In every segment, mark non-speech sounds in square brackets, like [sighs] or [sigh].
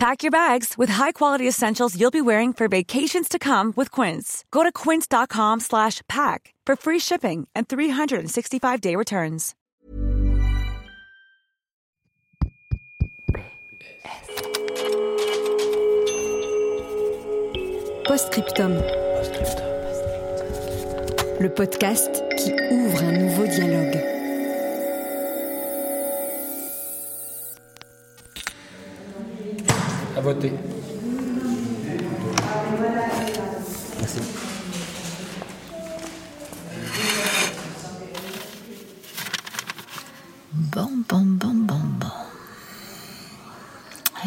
Pack your bags with high-quality essentials you'll be wearing for vacations to come with Quince. Go to quince.com slash pack for free shipping and 365-day returns. Postscriptum. Le podcast qui ouvre un nouveau dialogue. À voter. Bon, bon, bon, bon, bon.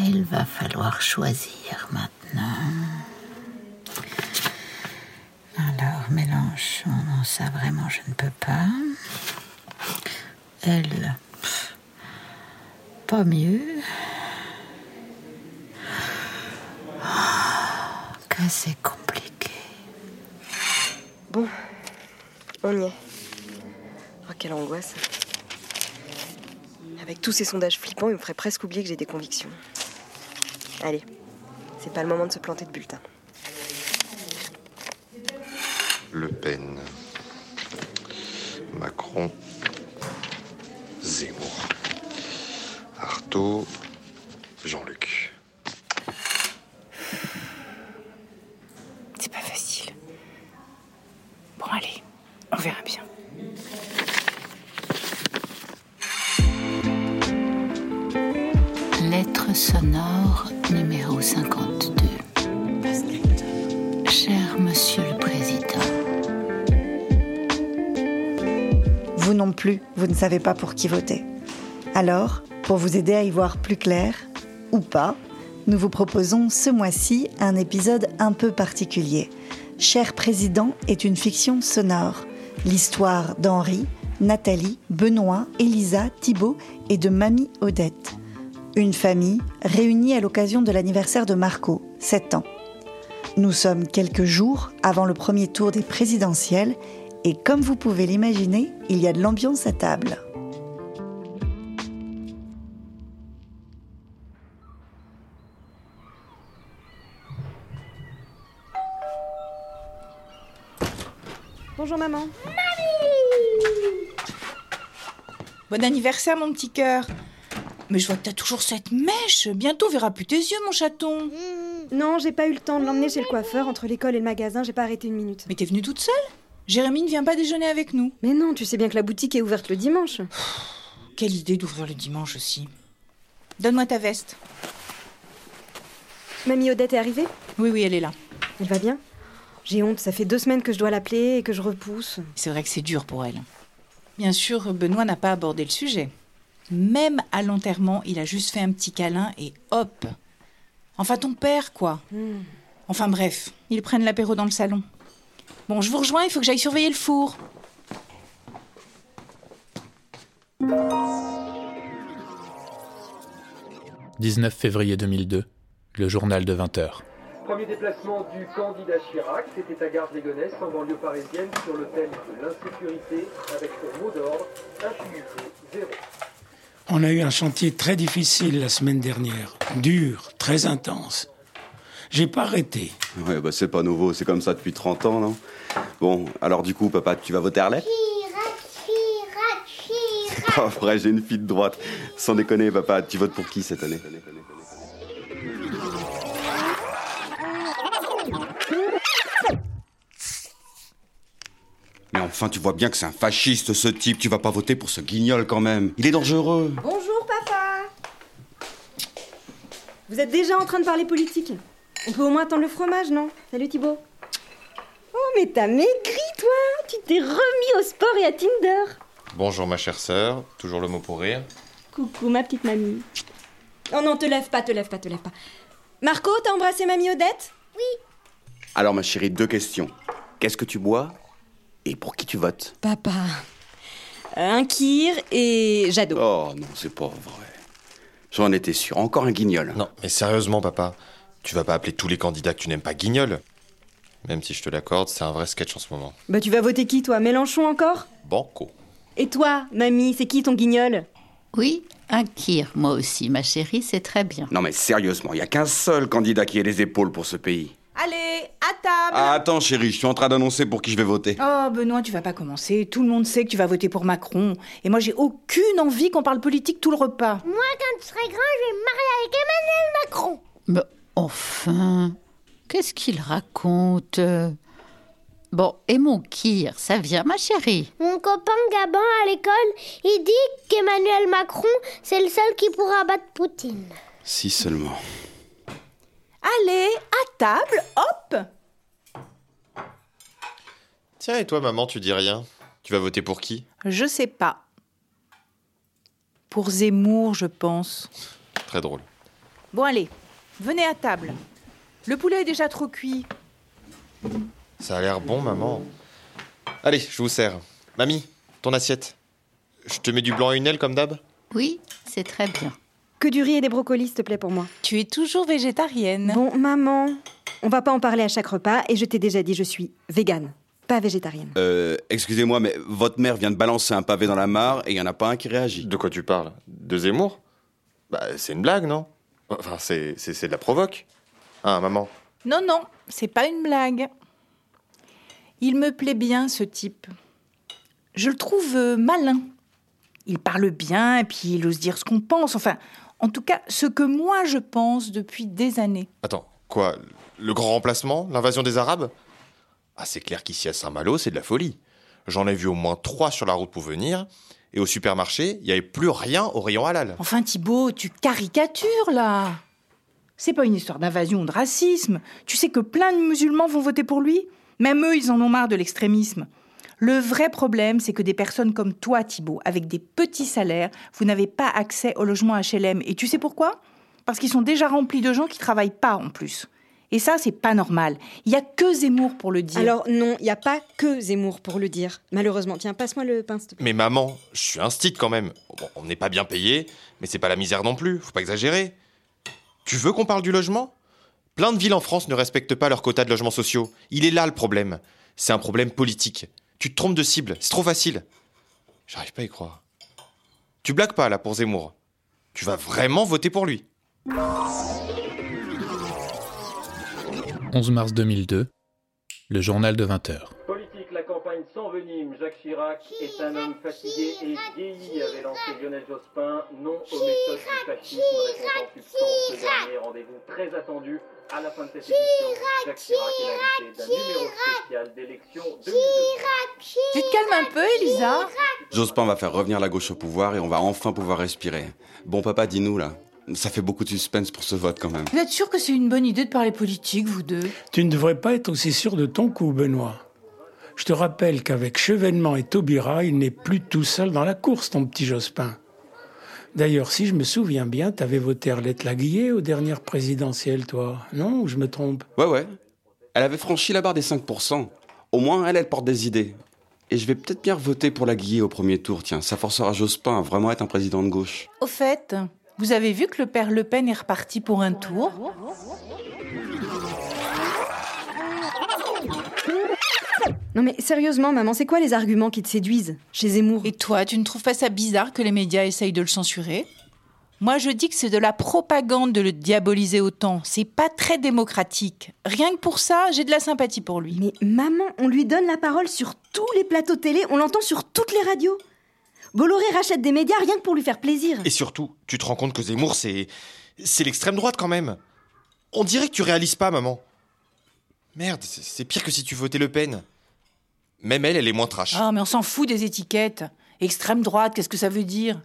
Il va falloir choisir maintenant. Alors, Mélenchon, non, ça vraiment, je ne peux pas. Elle, pff, pas mieux. Oh, que c'est compliqué. Bon, on y est. Oh, quelle angoisse. Avec tous ces sondages flippants, il me ferait presque oublier que j'ai des convictions. Allez, c'est pas le moment de se planter de bulletin. Le Pen. Macron. Zemmour. Artaud. Plus, vous ne savez pas pour qui voter. Alors, pour vous aider à y voir plus clair, ou pas, nous vous proposons ce mois-ci un épisode un peu particulier. Cher Président est une fiction sonore. L'histoire d'Henri, Nathalie, Benoît, Elisa, Thibault et de Mamie Odette. Une famille réunie à l'occasion de l'anniversaire de Marco, 7 ans. Nous sommes quelques jours avant le premier tour des présidentielles et comme vous pouvez l'imaginer, il y a de l'ambiance à table. Bonjour maman. Bon anniversaire, mon petit cœur. Mais je vois que t'as toujours cette mèche. Bientôt, on verra plus tes yeux, mon chaton. Non, j'ai pas eu le temps de l'emmener chez le coiffeur. Entre l'école et le magasin, j'ai pas arrêté une minute. Mais t'es venue toute seule? Jérémy ne vient pas déjeuner avec nous. Mais non, tu sais bien que la boutique est ouverte le dimanche. Quelle idée d'ouvrir le dimanche aussi. Donne-moi ta veste. Mamie Odette est arrivée? Oui, oui, elle est là. Elle va bien? J'ai honte, ça fait deux semaines que je dois l'appeler et que je repousse. C'est vrai que c'est dur pour elle. Bien sûr, Benoît n'a pas abordé le sujet. Même à l'enterrement, il a juste fait un petit câlin et hop Enfin, ton père, quoi. Enfin bref, ils prennent l'apéro dans le salon. Bon, je vous rejoins, il faut que j'aille surveiller le four. « 19 février 2002, le journal de 20 heures. Premier déplacement du candidat Chirac, c'était à Gare de Légonesse, en banlieue parisienne, sur le thème de l'insécurité, avec pour mot d'ordre impunité zéro. On a eu un chantier très difficile la semaine dernière, dur, très intense. J'ai pas arrêté. Ouais, bah c'est pas nouveau, c'est comme ça depuis 30 ans, non? Bon, alors du coup, papa, tu vas voter Arlette? Chirac, Chirac, Chirac. [laughs] Pas vrai, j'ai une fille de droite. Sans déconner, papa, tu votes pour qui cette année? Mais enfin, tu vois bien que c'est un fasciste, ce type. Tu vas pas voter pour ce guignol quand même. Il est dangereux. Bonjour papa Vous êtes déjà en train de parler politique On peut au moins attendre le fromage, non? Salut Thibaut. Oh mais t'as maigri toi Tu t'es remis au sport et à Tinder Bonjour ma chère sœur, toujours le mot pour rire. Coucou ma petite mamie. Oh non, te lève pas, te lève pas, te lève pas. Marco, t'as embrassé mamie Odette? Alors, ma chérie, deux questions. Qu'est-ce que tu bois Et pour qui tu votes? Papa, un Kir et Jadot. Oh non, c'est pas vrai. J'en étais sûr. Encore un guignol. Non, mais sérieusement, papa, tu vas pas appeler tous les candidats que tu n'aimes pas guignol. Même si je te l'accorde, c'est un vrai sketch en ce moment. Bah tu vas voter qui toi? Mélenchon encore? Banco. Et toi, mamie, c'est qui ton guignol? Oui, un kir, moi aussi, ma chérie, c'est très bien. Non mais sérieusement, il y a qu'un seul candidat qui ait les épaules pour ce pays. Allez, à table Ah, attends chérie, je suis en train d'annoncer pour qui je vais voter. Oh, Benoît, tu vas pas commencer. Tout le monde sait que tu vas voter pour Macron. Et moi, j'ai aucune envie qu'on parle politique tout le repas. Moi, quand je serai grand, je vais me marier avec Emmanuel Macron. Mais enfin, qu'est-ce qu'il raconte? Bon, et mon kir, ça vient, ma chérie? Mon copain Gabin à l'école, il dit qu'Emmanuel Macron, c'est le seul qui pourra battre Poutine. Si seulement. Allez, à table, hop Tiens, et toi, maman, tu dis rien? Tu vas voter pour qui? Je sais pas. Pour Zemmour, je pense. Très drôle. Bon, allez, venez à table. Le poulet est déjà trop cuit. Ça a l'air bon, maman. Allez, je vous sers. Mamie, ton assiette. Je te mets du blanc à une aile comme d'hab Oui, c'est très bien. Que du riz et des brocolis, s'il te plaît, pour moi. Tu es toujours végétarienne. Bon, maman, on va pas en parler à chaque repas et je t'ai déjà dit, je suis végane, pas végétarienne. Euh, excusez-moi, mais votre mère vient de balancer un pavé dans la mare et il y en a pas un qui réagit. De quoi tu parles? De Zemmour? Bah, c'est une blague, non? Enfin, c'est, c'est, c'est de la provoque. Hein, maman Non, non, c'est pas une blague. Il me plaît bien, ce type. Je le trouve euh, malin. Il parle bien et puis il ose dire ce qu'on pense. Enfin, en tout cas, ce que moi je pense depuis des années. Attends, quoi Le grand remplacement L'invasion des Arabes? Ah, c'est clair qu'ici à Saint-Malo, c'est de la folie. J'en ai vu au moins trois sur la route pour venir. Et au supermarché, il n'y avait plus rien au rayon halal. Enfin, Thibaut, tu caricatures là. C'est pas une histoire d'invasion ou de racisme. Tu sais que plein de musulmans vont voter pour lui? Même eux, ils en ont marre de l'extrémisme. Le vrai problème, c'est que des personnes comme toi, Thibaut, avec des petits salaires, vous n'avez pas accès au logement HLM. Et tu sais pourquoi? Parce qu'ils sont déjà remplis de gens qui travaillent pas en plus. Et ça, c'est pas normal. Il y a que Zemmour pour le dire. Alors non, il y a pas que Zemmour pour le dire. Malheureusement, tiens, passe-moi le pain, s'il te plaît. Mais maman, je suis un stit quand même. Bon, on n'est pas bien payé, mais c'est pas la misère non plus. Faut pas exagérer. Tu veux qu'on parle du logement? Plein de villes en France ne respectent pas leur quota de logements sociaux. Il est là le problème. C'est un problème politique. Tu te trompes de cible, c'est trop facile. J'arrive pas à y croire. Tu blagues pas là pour Zemmour. Tu vas vraiment voter pour lui. 11 mars 2002, le journal de 20h. Politique, la campagne s'envenime. Jacques Chirac est un homme fatigué et vieilli, avait lancé Lionel Jospin. Non aux méthodes du fascisme, répond en substance ce dernier rendez-vous très attendu. À la fin de cette édition, Jacques Chirac est l'invité d'un numéro spécial d'élection 2002. Tu te calmes un peu, Elisa? Jospin va faire revenir la gauche au pouvoir et on va enfin pouvoir respirer. Bon papa, dis-nous là. Ça fait beaucoup de suspense pour ce vote quand même. Vous êtes sûr que c'est une bonne idée de parler politique, vous deux? Tu ne devrais pas être aussi sûr de ton coup, Benoît. Je te rappelle qu'avec Chevènement et Taubira, il n'est plus tout seul dans la course, ton petit Jospin. D'ailleurs, si je me souviens bien, t'avais voté Arlette Laguillet aux dernières présidentielles, toi. Non, ou je me trompe? Ouais, ouais. Elle avait franchi la barre des 5%. Au moins, elle, elle porte des idées. Et je vais peut-être bien voter pour Laguillet au premier tour, tiens. Ça forcera Jospin à vraiment être un président de gauche. Au fait, vous avez vu que le père Le Pen est reparti pour un tour Non mais sérieusement, maman, c'est quoi les arguments qui te séduisent chez Zemmour? Et toi, tu ne trouves pas ça bizarre que les médias essayent de le censurer? Moi, je dis que c'est de la propagande de le diaboliser autant. C'est pas très démocratique. Rien que pour ça, j'ai de la sympathie pour lui. Mais maman, on lui donne la parole sur tous les plateaux télé, on l'entend sur toutes les radios. Bolloré rachète des médias rien que pour lui faire plaisir. Et surtout, tu te rends compte que Zemmour, c'est. C'est l'extrême droite quand même. On dirait que tu réalises pas, maman. Merde, c'est pire que si tu votais Le Pen. Même elle, elle est moins trash. Ah, mais on s'en fout des étiquettes. Extrême droite, qu'est-ce que ça veut dire?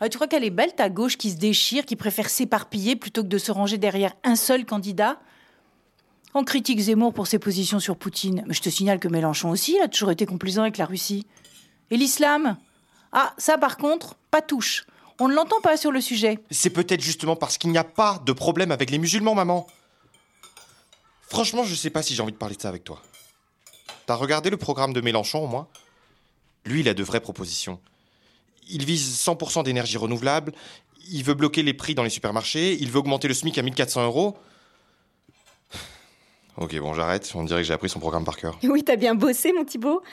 Ah, Tu crois qu'elle est belle, ta gauche qui se déchire, qui préfère s'éparpiller plutôt que de se ranger derrière un seul candidat? On critique Zemmour pour ses positions sur Poutine, mais je te signale que Mélenchon aussi a toujours été complaisant avec la Russie. Et l'islam? Ah, ça par contre, pas touche. On ne l'entend pas sur le sujet. C'est peut-être justement parce qu'il n'y a pas de problème avec les musulmans, maman. Franchement, je sais pas si j'ai envie de parler de ça avec toi. T'as regardé le programme de Mélenchon au moins? Lui, il a de vraies propositions. Il vise 100% d'énergie renouvelable, il veut bloquer les prix dans les supermarchés, il veut augmenter le SMIC à 1400 euros. [sighs] Ok, bon, j'arrête. On dirait que j'ai appris son programme par cœur. Oui, t'as bien bossé, mon Thibaut.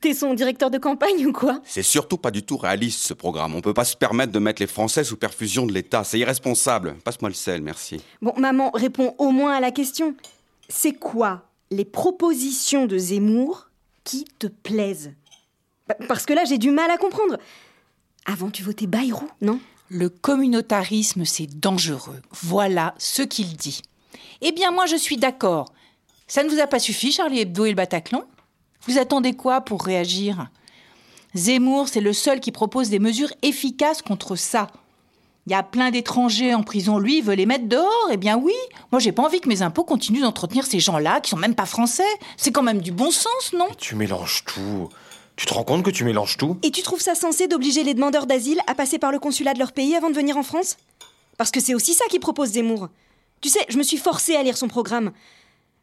T'es son directeur de campagne [laughs] ou quoi? C'est surtout pas du tout réaliste ce programme. On peut pas se permettre de mettre les Français sous perfusion de l'État. C'est irresponsable. Passe-moi le sel, merci. Bon, maman, réponds au moins à la question. C'est quoi les propositions de Zemmour qui te plaisent? Bah, Parce que là, j'ai du mal à comprendre. Avant, tu votais Bayrou, non? Le communautarisme, c'est dangereux. Voilà ce qu'il dit. Eh bien, moi, je suis d'accord. Ça ne vous a pas suffi, Charlie Hebdo et le Bataclan? Vous attendez quoi pour réagir? Zemmour, c'est le seul qui propose des mesures efficaces contre ça. Il y a plein d'étrangers en prison, lui, il veut les mettre dehors? Eh bien oui, moi j'ai pas envie que mes impôts continuent d'entretenir ces gens-là qui sont même pas français. C'est quand même du bon sens, non? Tu mélanges tout. Tu te rends compte que tu mélanges tout? Et tu trouves ça censé d'obliger les demandeurs d'asile à passer par le consulat de leur pays avant de venir en France? Parce que c'est aussi ça qui propose Zemmour. Tu sais, je me suis forcée à lire son programme.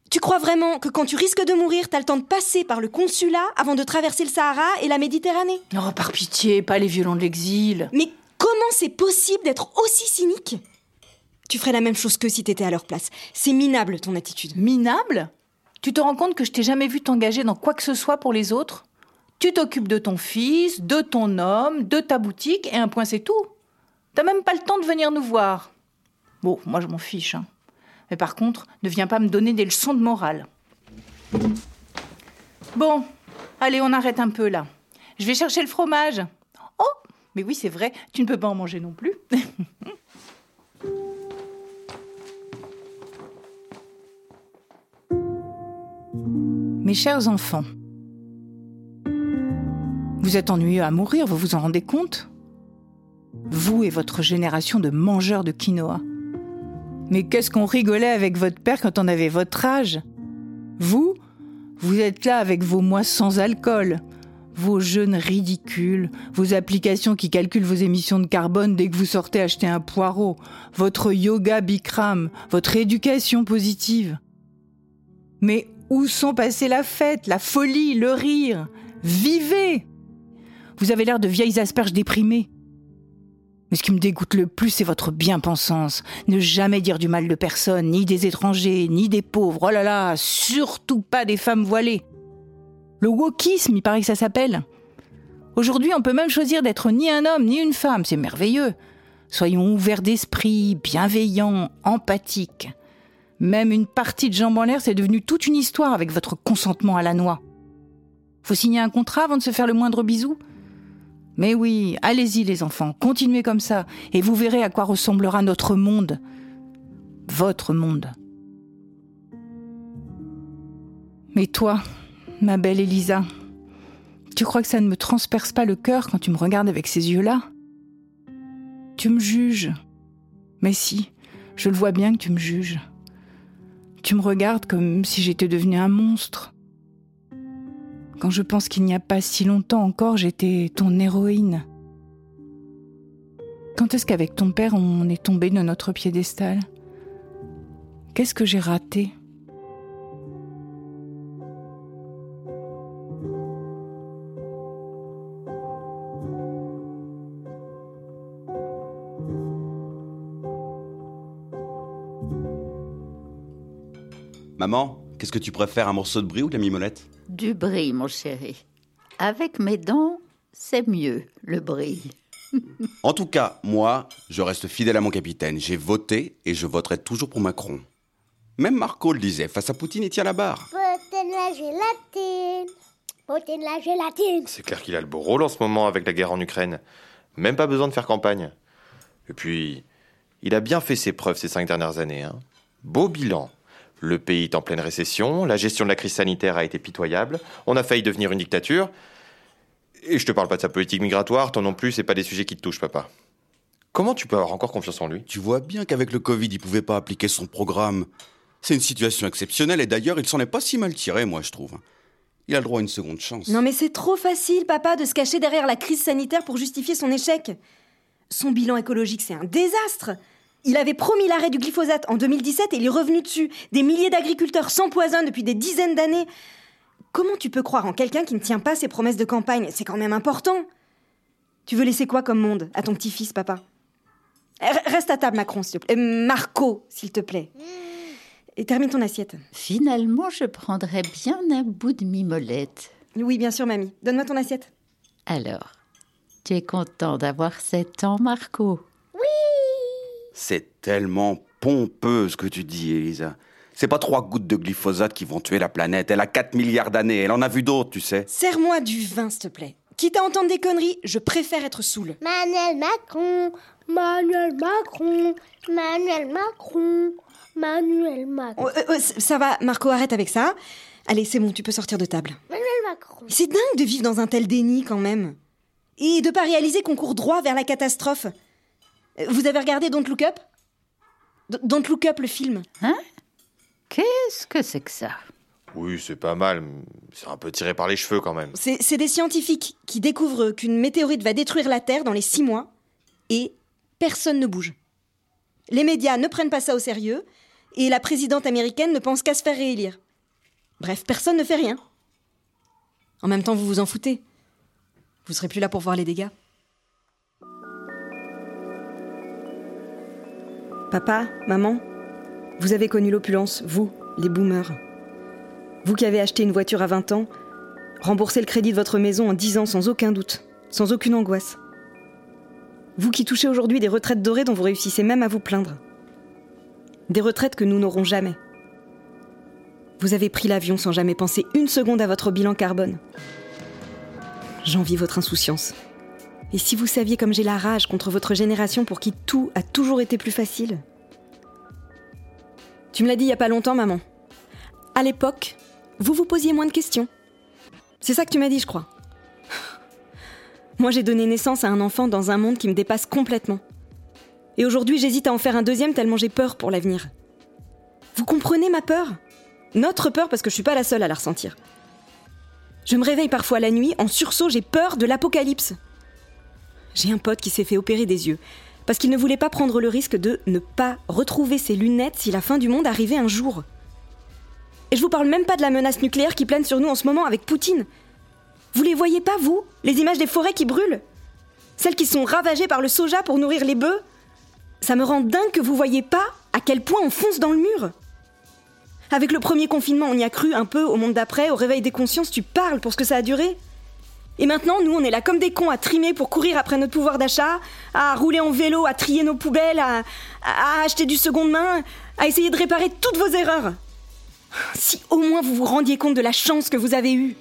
Tu crois vraiment que quand tu risques de mourir, t'as le temps de passer par le consulat avant de traverser le Sahara et la Méditerranée? Oh, par pitié, pas les violents de l'exil. Mais comment c'est possible d'être aussi cynique? Tu ferais la même chose que si t'étais à leur place. C'est minable ton attitude. Minable? Tu te rends compte que je t'ai jamais vu t'engager dans quoi que ce soit pour les autres? Tu t'occupes de ton fils, de ton homme, de ta boutique, et un point c'est tout. T'as même pas le temps de venir nous voir. Bon, moi je m'en fiche. hein. Mais par contre, ne viens pas me donner des leçons de morale. Bon, allez, on arrête un peu là. Je vais chercher le fromage. Oh, mais oui, c'est vrai, tu ne peux pas en manger non plus. [laughs] Mes chers enfants, vous êtes ennuyeux à mourir, vous vous en rendez compte? Vous et votre génération de mangeurs de quinoa. Mais qu'est-ce qu'on rigolait avec votre père quand on avait votre âge? Vous, vous êtes là avec vos mois sans alcool, vos jeûnes ridicules, vos applications qui calculent vos émissions de carbone dès que vous sortez acheter un poireau, votre yoga Bikram, votre éducation positive. Mais où sont passées la fête, la folie, le rire? Vivez Vous avez l'air de vieilles asperges déprimées. Mais ce qui me dégoûte le plus, c'est votre bien-pensance. Ne jamais dire du mal de personne, ni des étrangers, ni des pauvres. Oh là là, surtout pas des femmes voilées. Le wokisme, il paraît que ça s'appelle. Aujourd'hui, on peut même choisir d'être ni un homme, ni une femme. C'est merveilleux. Soyons ouverts d'esprit, bienveillants, empathiques. Même une partie de jambes en l'air, c'est devenu toute une histoire avec votre consentement à la noix. Faut signer un contrat avant de se faire le moindre bisou? Mais oui, allez-y les enfants, continuez comme ça, et vous verrez à quoi ressemblera notre monde. Votre monde. Mais toi, ma belle Elisa, tu crois que ça ne me transperce pas le cœur quand tu me regardes avec ces yeux-là? Tu me juges. Mais si, je le vois bien que tu me juges. Tu me regardes comme si j'étais devenue un monstre. Quand je pense qu'il n'y a pas si longtemps encore, j'étais ton héroïne. Quand est-ce qu'avec ton père, on est tombé de notre piédestal? Qu'est-ce que j'ai raté? Maman, qu'est-ce que tu préfères, un morceau de brie ou de la mimolette? Du brie, mon chéri. Avec mes dents, c'est mieux, le brie. [laughs] En tout cas, moi, je reste fidèle à mon capitaine. J'ai voté et je voterai toujours pour Macron. Même Marco le disait, face à Poutine, il tient la barre. Poutine la gélatine. Poutine la gélatine. C'est clair qu'il a le beau rôle en ce moment avec la guerre en Ukraine. Même pas besoin de faire campagne. Et puis, il a bien fait ses preuves ces cinq dernières années. hein. Beau bilan. Le pays est en pleine récession, la gestion de la crise sanitaire a été pitoyable, on a failli devenir une dictature. Et je te parle pas de sa politique migratoire, toi non plus, c'est pas des sujets qui te touchent, papa. Comment tu peux avoir encore confiance en lui? Tu vois bien qu'avec le Covid, il pouvait pas appliquer son programme. C'est une situation exceptionnelle et d'ailleurs, il s'en est pas si mal tiré, moi, je trouve. Il a le droit à une seconde chance. Non mais c'est trop facile, papa, de se cacher derrière la crise sanitaire pour justifier son échec. Son bilan écologique, c'est un désastre. Il avait promis l'arrêt du glyphosate en 2017 et il est revenu dessus. Des milliers d'agriculteurs s'empoisonnent depuis des dizaines d'années. comment tu peux croire en quelqu'un qui ne tient pas ses promesses de campagne? C'est quand même important. Tu veux laisser quoi comme monde à ton petit-fils, papa? R- Reste à table, Macron, s'il te plaît. Euh, Marco, s'il te plaît. Et termine ton assiette. Finalement, je prendrais bien un bout de mimolette. Oui, bien sûr, mamie. Donne-moi ton assiette. Alors, tu es content d'avoir 7 ans, Marco? C'est tellement pompeux ce que tu dis, Elisa. C'est pas trois gouttes de glyphosate qui vont tuer la planète. Elle a 4 milliards d'années. Elle en a vu d'autres, tu sais. Serre-moi du vin, s'il te plaît. Quitte à entendre des conneries, je préfère être saoul. Manuel Macron, Manuel Macron, Manuel Macron, Manuel Macron. Oh, euh, euh, c- ça va, Marco, arrête avec ça. Allez, c'est bon, tu peux sortir de table. Manuel Macron. C'est dingue de vivre dans un tel déni quand même. Et de pas réaliser qu'on court droit vers la catastrophe. Vous avez regardé Don't Look Up? Don't Look Up, le film. Hein? Qu'est-ce que c'est que ça? Oui, c'est pas mal. mais C'est un peu tiré par les cheveux quand même. C'est c'est des scientifiques qui découvrent qu'une météorite va détruire la Terre dans les six mois et personne ne bouge. Les médias ne prennent pas ça au sérieux et la présidente américaine ne pense qu'à se faire réélire. Bref, personne ne fait rien. En même temps, vous vous en foutez. Vous serez plus là pour voir les dégâts. Papa, maman, vous avez connu l'opulence, vous, les boomers. Vous qui avez acheté une voiture à 20 ans, remboursé le crédit de votre maison en 10 ans sans aucun doute, sans aucune angoisse. Vous qui touchez aujourd'hui des retraites dorées dont vous réussissez même à vous plaindre. Des retraites que nous n'aurons jamais. Vous avez pris l'avion sans jamais penser une seconde à votre bilan carbone. J'envie votre insouciance. Et si vous saviez comme j'ai la rage contre votre génération pour qui tout a toujours été plus facile? Tu me l'as dit il y a pas longtemps, maman. À l'époque, vous vous posiez moins de questions. C'est ça que tu m'as dit, je crois. [sighs] Moi, j'ai donné naissance à un enfant dans un monde qui me dépasse complètement. Et aujourd'hui, j'hésite à en faire un deuxième tellement j'ai peur pour l'avenir. Vous comprenez ma peur? Notre peur parce que je suis pas la seule à la ressentir. Je me réveille parfois la nuit, en sursaut, j'ai peur de l'apocalypse. J'ai un pote qui s'est fait opérer des yeux, parce qu'il ne voulait pas prendre le risque de ne pas retrouver ses lunettes si la fin du monde arrivait un jour. Et je vous parle même pas de la menace nucléaire qui plane sur nous en ce moment avec Poutine. Vous les voyez pas, vous Les images des forêts qui brûlent? Celles qui sont ravagées par le soja pour nourrir les bœufs? Ça me rend dingue que vous voyez pas à quel point on fonce dans le mur. Avec le premier confinement, on y a cru un peu, au monde d'après, au réveil des consciences, tu parles pour ce que ça a duré? Et maintenant, nous, on est là comme des cons à trimer pour courir après notre pouvoir d'achat, à rouler en vélo, à trier nos poubelles, à, acheter du seconde main, à essayer de réparer toutes vos erreurs. Si au moins vous vous rendiez compte de la chance que vous avez eue.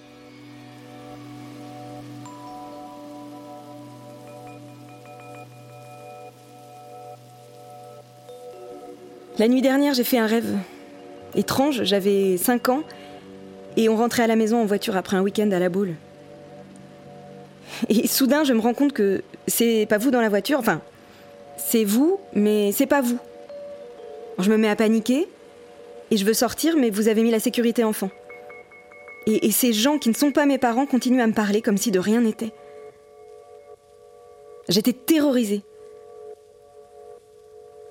La nuit dernière, j'ai fait un rêve. Étrange, j'avais 5 ans et on rentrait à la maison en voiture après un week-end à la boule. Et soudain, je me rends compte que c'est pas vous dans la voiture, enfin, c'est vous, mais c'est pas vous. Je me mets à paniquer et je veux sortir, mais vous avez mis la sécurité enfant. Et, et ces gens qui ne sont pas mes parents continuent à me parler comme si de rien n'était. J'étais terrorisée.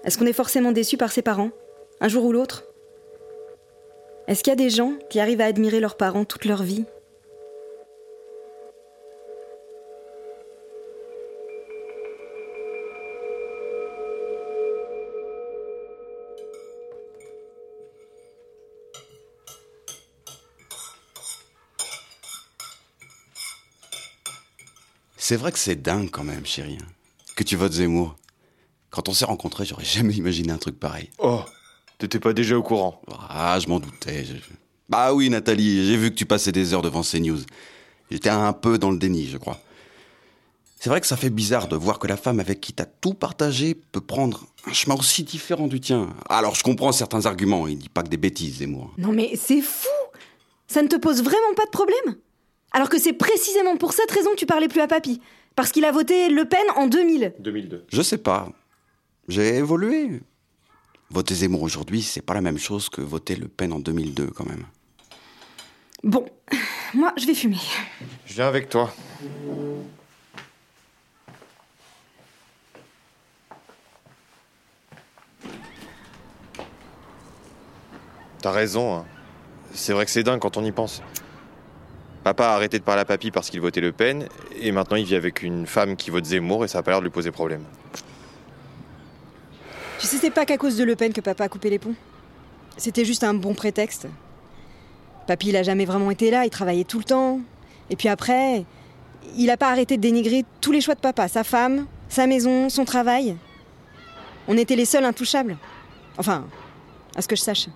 Est-ce qu'on est forcément déçu par ses parents, un jour ou l'autre? Est-ce qu'il y a des gens qui arrivent à admirer leurs parents toute leur vie? C'est vrai que c'est dingue quand même, chérie. hein, Que tu votes Zemmour. Quand on s'est rencontrés, j'aurais jamais imaginé un truc pareil. Oh, t'étais pas déjà au courant Ah, je m'en doutais. je- Bah oui, Nathalie, j'ai vu que tu passais des heures devant CNews. J'étais un peu dans le déni, je crois. C'est vrai que ça fait bizarre de voir que la femme avec qui t'as tout partagé peut prendre un chemin aussi différent du tien. Alors je comprends certains arguments, il dit pas que des bêtises, Zemmour. Non mais c'est fou Ça ne te pose vraiment pas de problème? Alors que c'est précisément pour cette raison que tu parlais plus à papy. Parce qu'il a voté Le Pen en 2000. 2002. Je sais pas. J'ai évolué. Voter Zemmour aujourd'hui, c'est pas la même chose que voter Le Pen en 2002 quand même. Bon, [laughs] moi je vais fumer. Je viens avec toi. T'as raison. hein. C'est vrai que c'est dingue quand on y pense. Papa a arrêté de parler à papy parce qu'il votait Le Pen, et maintenant il vit avec une femme qui vote Zemmour et ça a pas l'air de lui poser problème. Tu sais, c'est pas qu'à cause de Le Pen que papa a coupé les ponts. C'était juste un bon prétexte. Papy, il a jamais vraiment été là, il travaillait tout le temps. Et puis après, il a pas arrêté de dénigrer tous les choix de papa, sa femme, sa maison, son travail. On était les seuls intouchables. Enfin, à ce que je sache.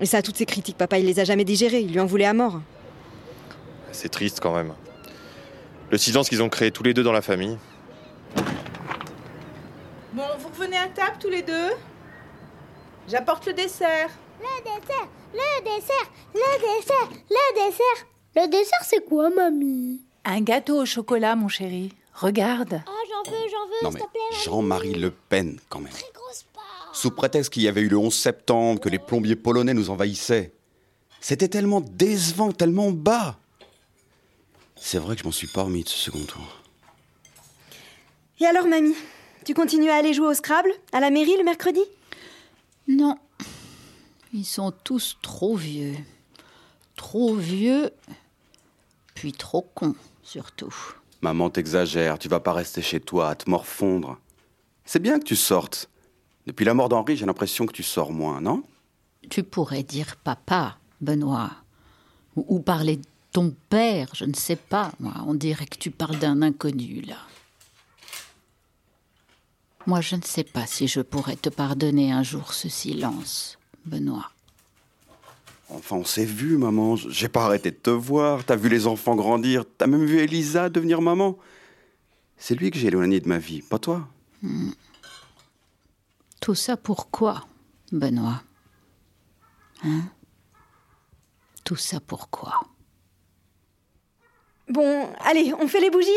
Et ça, toutes ces critiques, papa, il les a jamais digérées, il lui en voulait à mort. C'est triste quand même. Le silence qu'ils ont créé tous les deux dans la famille. Bon, vous revenez à table tous les deux J'apporte le dessert. Le dessert, le dessert, le dessert, le dessert. Le dessert, c'est quoi, mamie? Un gâteau au chocolat, mon chéri. Regarde. Ah, j'en veux, j'en veux, Non s'il mais te plaît. Jean-Marie Le Pen, quand même. Très grosse part. Sous prétexte qu'il y avait eu le 11 septembre, que les plombiers polonais nous envahissaient. C'était tellement décevant, tellement bas. C'est vrai que je m'en suis pas remis de ce second tour. Et alors, mamie Tu continues à aller jouer au Scrabble À la mairie le mercredi? Non. Ils sont tous trop vieux. Trop vieux, puis trop cons, surtout. Maman t'exagère, tu vas pas rester chez toi à te morfondre. C'est bien que tu sortes. Depuis la mort d'Henri, j'ai l'impression que tu sors moins, non? Tu pourrais dire papa, Benoît. Ou, ou parler de ton père, je ne sais pas, moi. On dirait que tu parles d'un inconnu, là. Moi, je ne sais pas si je pourrais te pardonner un jour ce silence, Benoît. Enfin, on s'est vu, maman. J'ai pas arrêté de te voir. T'as vu les enfants grandir. T'as même vu Elisa devenir maman. C'est lui que j'ai éloigné de ma vie, pas toi? Hmm. Tout ça pourquoi, Benoît? Hein? Tout ça pourquoi Bon, allez, on fait les bougies?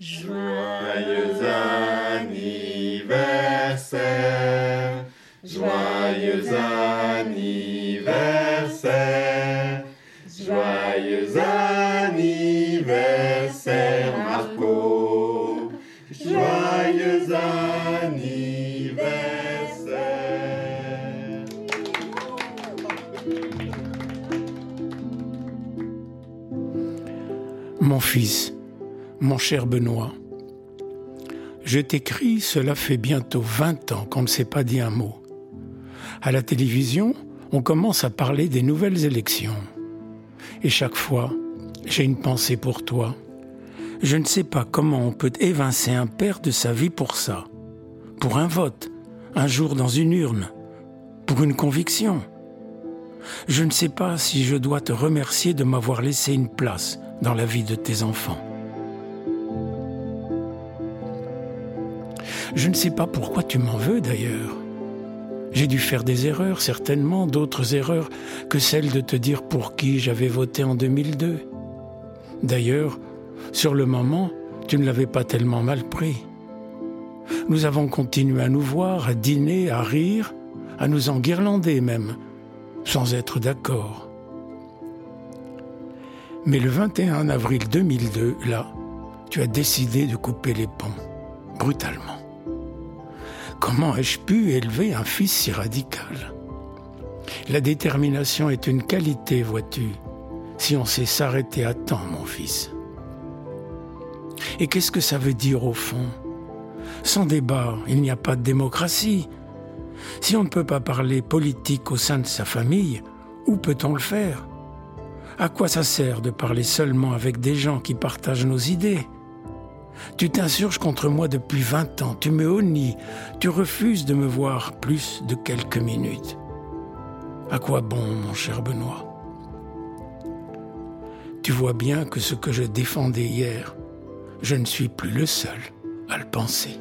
Joyeux anniversaire, joyeux anniversaire, joyeux anniversaire Mon fils, mon cher Benoît, je t'écris, cela fait bientôt 20 ans qu'on ne s'est pas dit un mot. À la télévision, on commence à parler des nouvelles élections. Et chaque fois, j'ai une pensée pour toi. Je ne sais pas comment on peut évincer un père de sa vie pour ça. Pour un vote, un jour dans une urne, pour une conviction. Je ne sais pas si je dois te remercier de m'avoir laissé une place dans la vie de tes enfants. Je ne sais pas pourquoi tu m'en veux d'ailleurs. J'ai dû faire des erreurs, certainement d'autres erreurs que celle de te dire pour qui j'avais voté en 2002. D'ailleurs, sur le moment, tu ne l'avais pas tellement mal pris. Nous avons continué à nous voir, à dîner, à rire, à nous enguirlander même, sans être d'accord. Mais le 21 avril 2002, là, tu as décidé de couper les ponts, brutalement. Comment ai-je pu élever un fils si radical? La détermination est une qualité, vois-tu, si on sait s'arrêter à temps, mon fils. Et qu'est-ce que ça veut dire au fond? Sans débat, il n'y a pas de démocratie. Si on ne peut pas parler politique au sein de sa famille, où peut-on le faire? À quoi ça sert de parler seulement avec des gens qui partagent nos idées? Tu t'insurges contre moi depuis vingt ans, tu me honnies, tu refuses de me voir plus de quelques minutes. À quoi bon, mon cher Benoît? Tu vois bien que ce que je défendais hier, je ne suis plus le seul à le penser.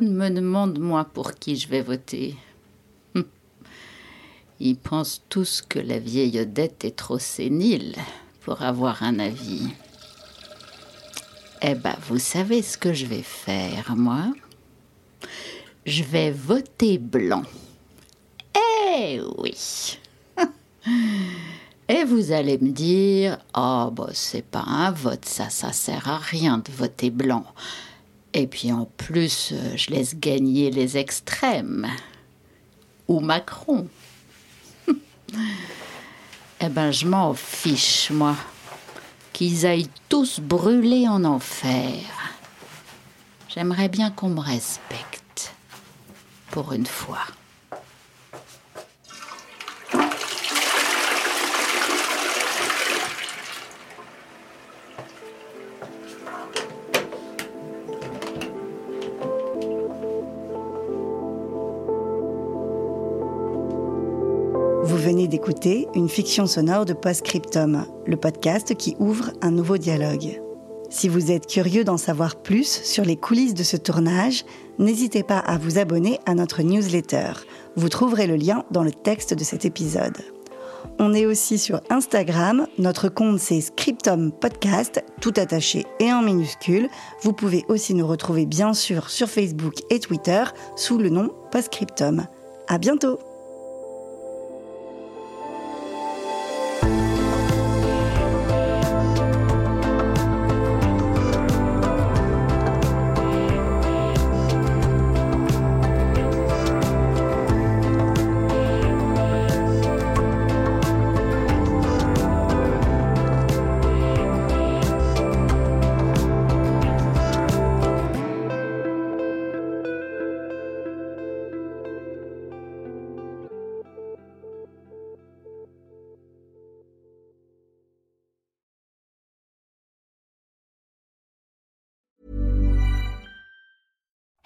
Me demande, moi, pour qui je vais voter. [laughs] Ils pensent tous que la vieille Odette est trop sénile pour avoir un avis. Eh ben, vous savez ce que je vais faire, moi Je vais voter blanc. Eh oui [laughs] Et vous allez me dire, oh, bah, c'est pas un vote, ça, ça sert à rien de voter blanc. Et puis en plus, euh, je laisse gagner les extrêmes. Ou Macron. [laughs] eh ben, je m'en fiche, moi. Qu'ils aillent tous brûler en enfer. J'aimerais bien qu'on me respecte. Pour une fois. D'écouter une fiction sonore de Postscriptum, le podcast qui ouvre un nouveau dialogue. Si vous êtes curieux d'en savoir plus sur les coulisses de ce tournage, n'hésitez pas à vous abonner à notre newsletter. Vous trouverez le lien dans le texte de cet épisode. On est aussi sur Instagram, notre compte c'est Scriptum Podcast, tout attaché et en minuscule. Vous pouvez aussi nous retrouver bien sûr sur Facebook et Twitter sous le nom Postscriptum. À bientôt!